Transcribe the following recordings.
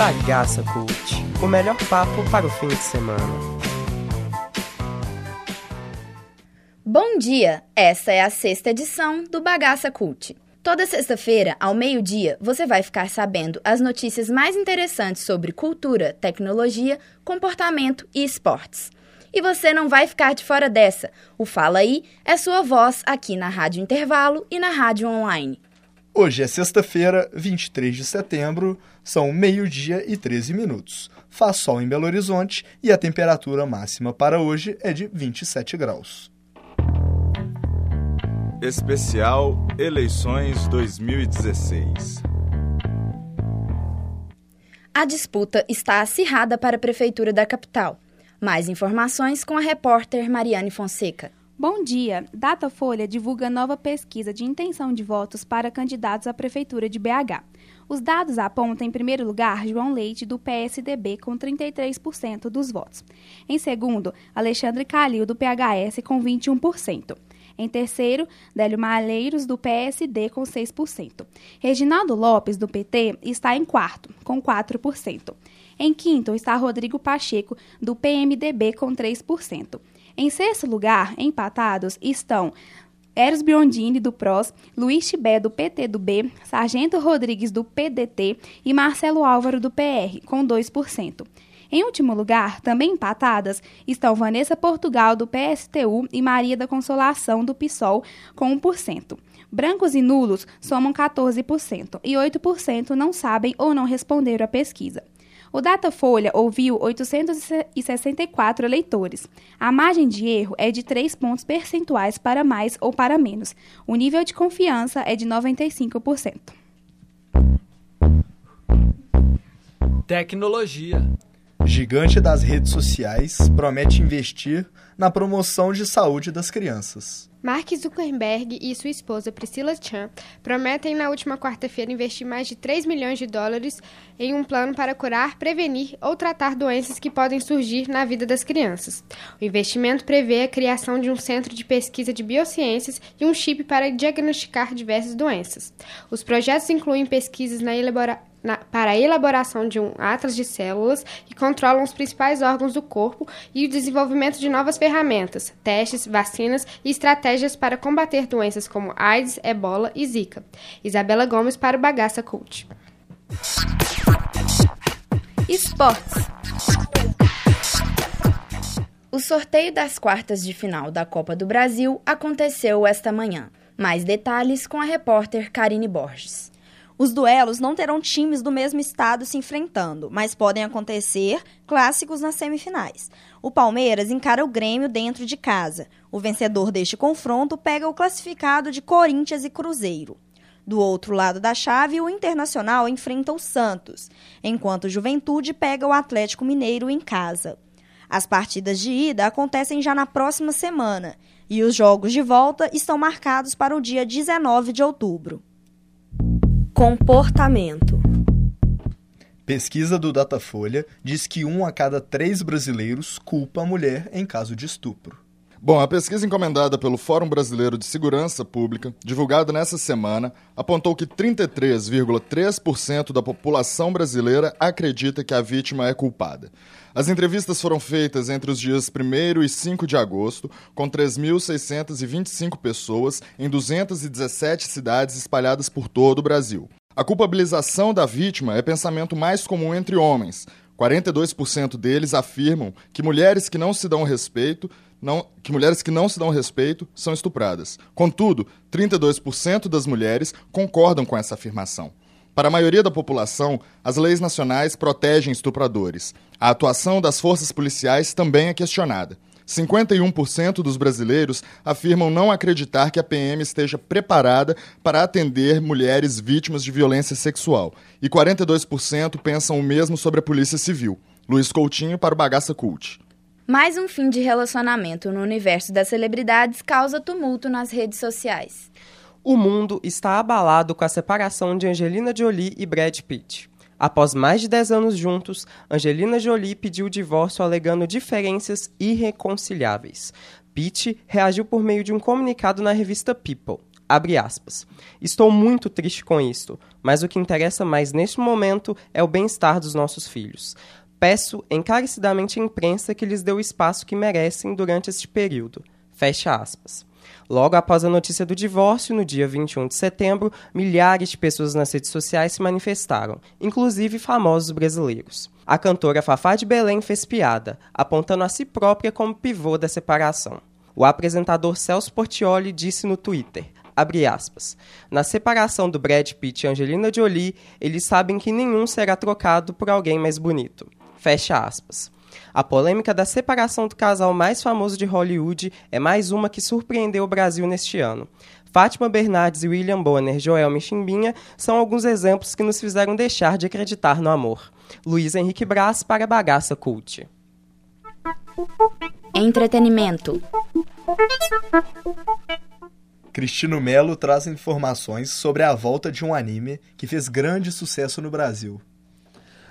Bagaça Cult, o melhor papo para o fim de semana. Bom dia! Essa é a sexta edição do Bagaça Cult. Toda sexta-feira, ao meio-dia, você vai ficar sabendo as notícias mais interessantes sobre cultura, tecnologia, comportamento e esportes. E você não vai ficar de fora dessa. O Fala Aí é sua voz aqui na Rádio Intervalo e na Rádio Online. Hoje é sexta-feira, 23 de setembro, são meio-dia e 13 minutos. Faz sol em Belo Horizonte e a temperatura máxima para hoje é de 27 graus. Especial Eleições 2016. A disputa está acirrada para a Prefeitura da capital. Mais informações com a repórter Mariane Fonseca. Bom dia. Datafolha divulga nova pesquisa de intenção de votos para candidatos à Prefeitura de BH. Os dados apontam, em primeiro lugar, João Leite, do PSDB, com 33% dos votos. Em segundo, Alexandre Calil, do PHS, com 21%. Em terceiro, Délio Malheiros, do PSD, com 6%. Reginaldo Lopes, do PT, está em quarto, com 4%. Em quinto está Rodrigo Pacheco, do PMDB, com 3%. Em sexto lugar, empatados, estão Eros Biondini, do PROS, Luiz Tibé, do PT do B, Sargento Rodrigues, do PDT e Marcelo Álvaro, do PR, com 2%. Em último lugar, também empatadas, estão Vanessa Portugal, do PSTU, e Maria da Consolação, do PSOL, com 1%. Brancos e nulos somam 14% e 8% não sabem ou não responderam à pesquisa. O Datafolha ouviu 864 eleitores. A margem de erro é de 3 pontos percentuais para mais ou para menos. O nível de confiança é de 95%. Tecnologia. Gigante das redes sociais promete investir na promoção de saúde das crianças. Mark Zuckerberg e sua esposa Priscilla Chan prometem na última quarta-feira investir mais de 3 milhões de dólares em um plano para curar, prevenir ou tratar doenças que podem surgir na vida das crianças. O investimento prevê a criação de um centro de pesquisa de biociências e um chip para diagnosticar diversas doenças. Os projetos incluem pesquisas na elaboração na, para a elaboração de um atlas de células que controlam os principais órgãos do corpo e o desenvolvimento de novas ferramentas, testes, vacinas e estratégias para combater doenças como AIDS, ebola e zika. Isabela Gomes para o Bagaça Cult. Esportes. O sorteio das quartas de final da Copa do Brasil aconteceu esta manhã. Mais detalhes com a repórter Karine Borges. Os duelos não terão times do mesmo estado se enfrentando, mas podem acontecer clássicos nas semifinais. O Palmeiras encara o Grêmio dentro de casa. O vencedor deste confronto pega o classificado de Corinthians e Cruzeiro. Do outro lado da chave, o Internacional enfrenta o Santos, enquanto o Juventude pega o Atlético Mineiro em casa. As partidas de ida acontecem já na próxima semana e os jogos de volta estão marcados para o dia 19 de outubro. Comportamento. Pesquisa do Datafolha diz que um a cada três brasileiros culpa a mulher em caso de estupro. Bom, a pesquisa encomendada pelo Fórum Brasileiro de Segurança Pública, divulgada nessa semana, apontou que 33,3% da população brasileira acredita que a vítima é culpada. As entrevistas foram feitas entre os dias 1 e 5 de agosto, com 3.625 pessoas em 217 cidades espalhadas por todo o Brasil. A culpabilização da vítima é pensamento mais comum entre homens. 42% deles afirmam que mulheres que não se dão respeito não, que mulheres que não se dão respeito são estupradas. Contudo, 32% das mulheres concordam com essa afirmação. Para a maioria da população, as leis nacionais protegem estupradores. A atuação das forças policiais também é questionada. 51% dos brasileiros afirmam não acreditar que a PM esteja preparada para atender mulheres vítimas de violência sexual. E 42% pensam o mesmo sobre a Polícia Civil. Luiz Coutinho para o Bagaça Cult. Mais um fim de relacionamento no universo das celebridades causa tumulto nas redes sociais. O mundo está abalado com a separação de Angelina Jolie e Brad Pitt. Após mais de 10 anos juntos, Angelina Jolie pediu o divórcio alegando diferenças irreconciliáveis. Pitt reagiu por meio de um comunicado na revista People. Estou muito triste com isto, mas o que interessa mais neste momento é o bem-estar dos nossos filhos. Peço encarecidamente à imprensa que lhes dê o espaço que merecem durante este período. Fecha aspas. Logo após a notícia do divórcio, no dia 21 de setembro, milhares de pessoas nas redes sociais se manifestaram, inclusive famosos brasileiros. A cantora Fafá de Belém fez piada, apontando a si própria como pivô da separação. O apresentador Celso Portioli disse no Twitter, Aspas, Na separação do Brad Pitt e Angelina Jolie, eles sabem que nenhum será trocado por alguém mais bonito. Fecha aspas. A polêmica da separação do casal mais famoso de Hollywood é mais uma que surpreendeu o Brasil neste ano. Fátima Bernardes e William Bonner, Joel Michimbinha são alguns exemplos que nos fizeram deixar de acreditar no amor. Luiz Henrique Brás para Bagaça Cult. Entretenimento. Cristino Melo traz informações sobre a volta de um anime que fez grande sucesso no Brasil.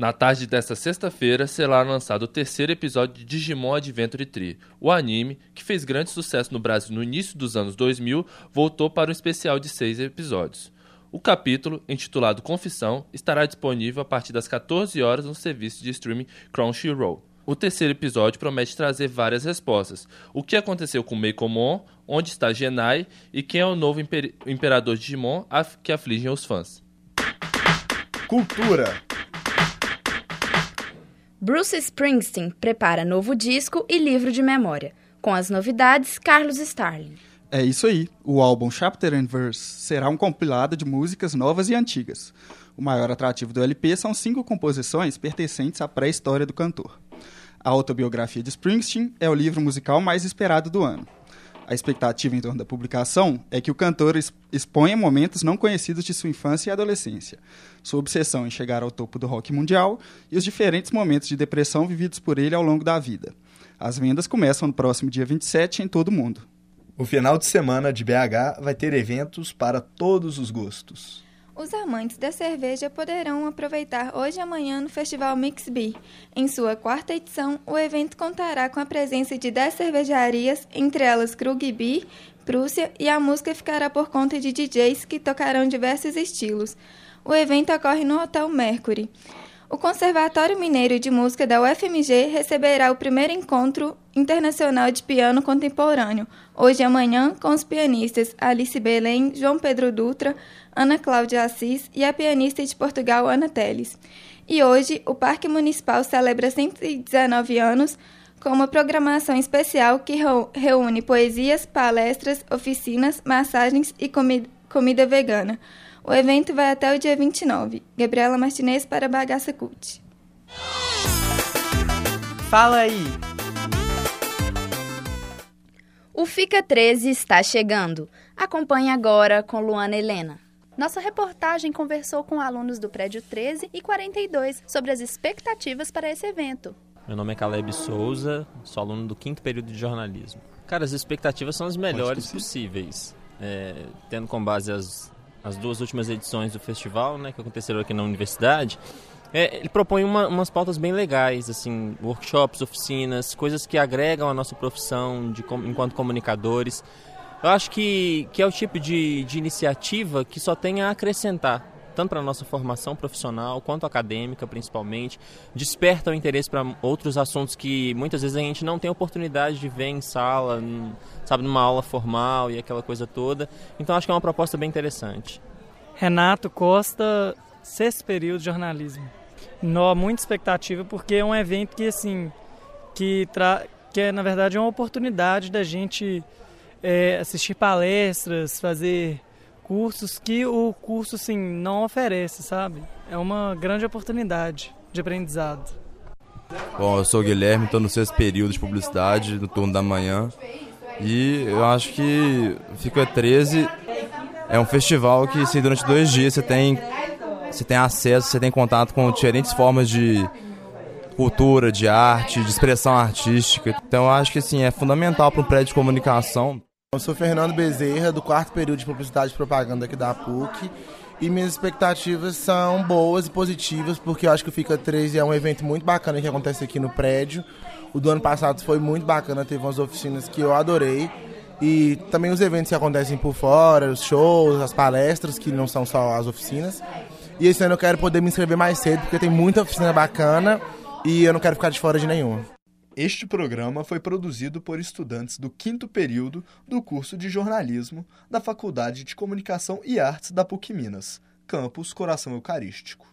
Na tarde desta sexta-feira será lançado o terceiro episódio de Digimon Adventure 3. O anime, que fez grande sucesso no Brasil no início dos anos 2000, voltou para um especial de seis episódios. O capítulo, intitulado Confissão, estará disponível a partir das 14 horas no serviço de streaming Crunchyroll. O terceiro episódio promete trazer várias respostas. O que aconteceu com Meikomon, onde está Genai e quem é o novo imper imperador Digimon que afligem os fãs. Cultura Bruce Springsteen prepara novo disco e livro de memória. Com as novidades, Carlos Starling. É isso aí. O álbum Chapter and Verse será um compilado de músicas novas e antigas. O maior atrativo do LP são cinco composições pertencentes à pré-história do cantor. A autobiografia de Springsteen é o livro musical mais esperado do ano. A expectativa em torno da publicação é que o cantor exponha momentos não conhecidos de sua infância e adolescência, sua obsessão em chegar ao topo do rock mundial e os diferentes momentos de depressão vividos por ele ao longo da vida. As vendas começam no próximo dia 27 em todo o mundo. O final de semana de BH vai ter eventos para todos os gostos. Os amantes da cerveja poderão aproveitar hoje e amanhã no Festival Mix Beer. Em sua quarta edição, o evento contará com a presença de 10 cervejarias, entre elas Krug Beer, Prússia, e a música ficará por conta de DJs que tocarão diversos estilos. O evento ocorre no Hotel Mercury. O Conservatório Mineiro de Música da UFMG receberá o primeiro encontro internacional de piano contemporâneo, hoje e amanhã, com os pianistas Alice Belém, João Pedro Dutra, Ana Cláudia Assis e a pianista de Portugal Ana Teles. E hoje, o Parque Municipal celebra 119 anos com uma programação especial que reúne poesias, palestras, oficinas, massagens e comida, comida vegana. O evento vai até o dia 29. Gabriela Martinez para Bagaça Cult. Fala aí! O Fica 13 está chegando. Acompanhe agora com Luana Helena. Nossa reportagem conversou com alunos do prédio 13 e 42 sobre as expectativas para esse evento. Meu nome é Caleb Souza, sou aluno do quinto período de jornalismo. Cara, as expectativas são as melhores possíveis, é, tendo como base as as duas últimas edições do festival, né, que aconteceram aqui na universidade, é, ele propõe uma, umas pautas bem legais, assim, workshops, oficinas, coisas que agregam a nossa profissão de, enquanto comunicadores. Eu acho que, que é o tipo de, de iniciativa que só tem a acrescentar, tanto para a nossa formação profissional quanto acadêmica, principalmente. Desperta o interesse para outros assuntos que muitas vezes a gente não tem oportunidade de ver em sala, sabe, numa aula formal e aquela coisa toda. Então acho que é uma proposta bem interessante. Renato Costa, sexto período de jornalismo. Nó, muita expectativa porque é um evento que assim que tra que é na verdade uma oportunidade da gente é, assistir palestras, fazer cursos que o curso assim não oferece, sabe? É uma grande oportunidade de aprendizado. Bom, eu sou o Guilherme, estou no sexto período de publicidade, no turno da manhã. E eu acho que Fica 13 é um festival que assim, durante dois dias você tem, você tem acesso, você tem contato com diferentes formas de cultura, de arte, de expressão artística. Então eu acho que assim, é fundamental para um prédio de comunicação. Eu sou Fernando Bezerra, do quarto período de Publicidade e Propaganda aqui da PUC. E minhas expectativas são boas e positivas, porque eu acho que o Fica 13 é um evento muito bacana que acontece aqui no prédio. O do ano passado foi muito bacana, teve umas oficinas que eu adorei. E também os eventos que acontecem por fora, os shows, as palestras, que não são só as oficinas. E esse ano eu quero poder me inscrever mais cedo, porque tem muita oficina bacana e eu não quero ficar de fora de nenhuma. Este programa foi produzido por estudantes do quinto período do curso de jornalismo da Faculdade de Comunicação e Artes da PUC Minas, campus Coração Eucarístico.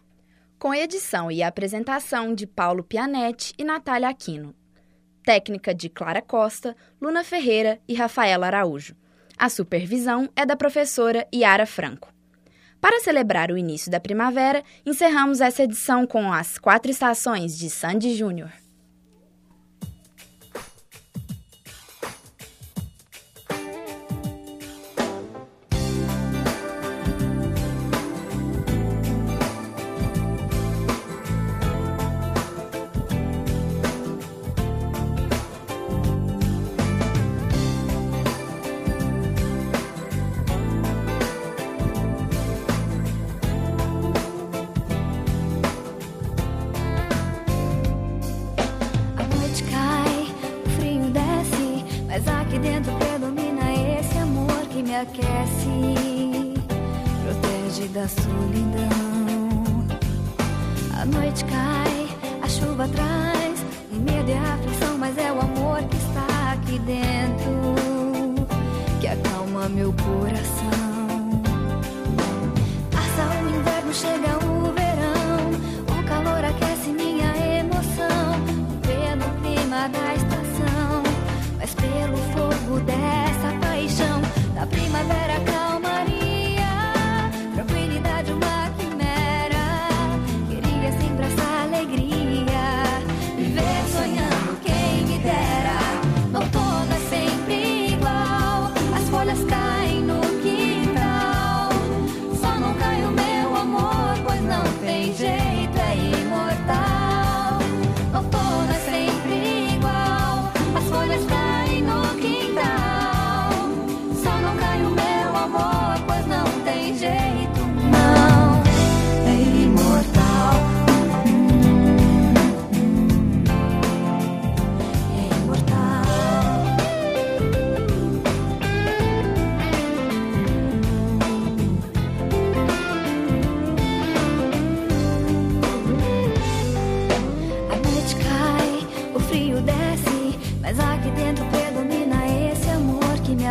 Com edição e apresentação de Paulo Pianetti e Natália Aquino. Técnica de Clara Costa, Luna Ferreira e Rafaela Araújo. A supervisão é da professora Yara Franco. Para celebrar o início da primavera, encerramos essa edição com as quatro estações de Sandy Júnior. Dentro predomina esse amor que me aquece, protege da solidão. A noite cai, a chuva traz, o medo e aflição, mas é o amor que está aqui dentro que acalma meu coração. Passa o inverno, chega o verão, o calor aquece minha emoção pelo clima da estação, pelo fogo dessa paixão da primavera calmaria,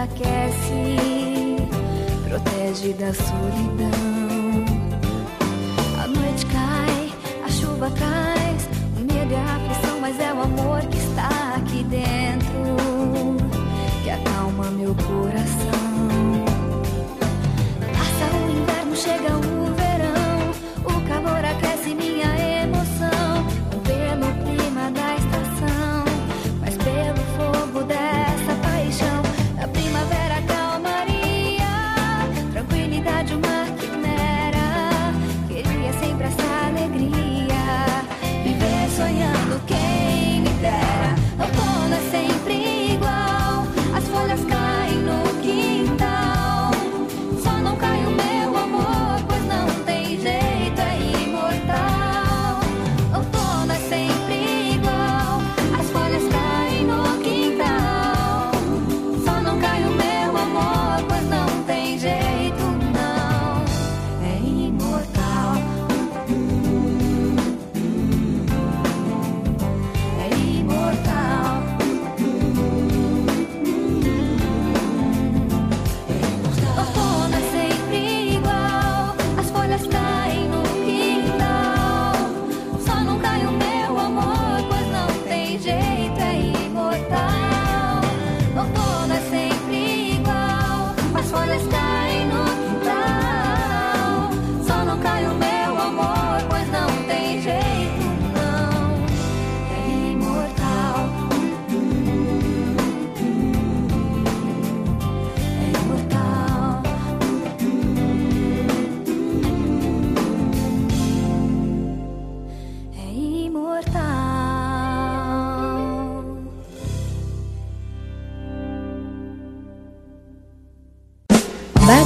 aquece, protege da solidão. A noite cai, a chuva traz, o medo e a aflição, mas é o amor que está aqui dentro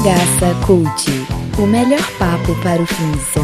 Bagaça Cult, o melhor papo para o fim.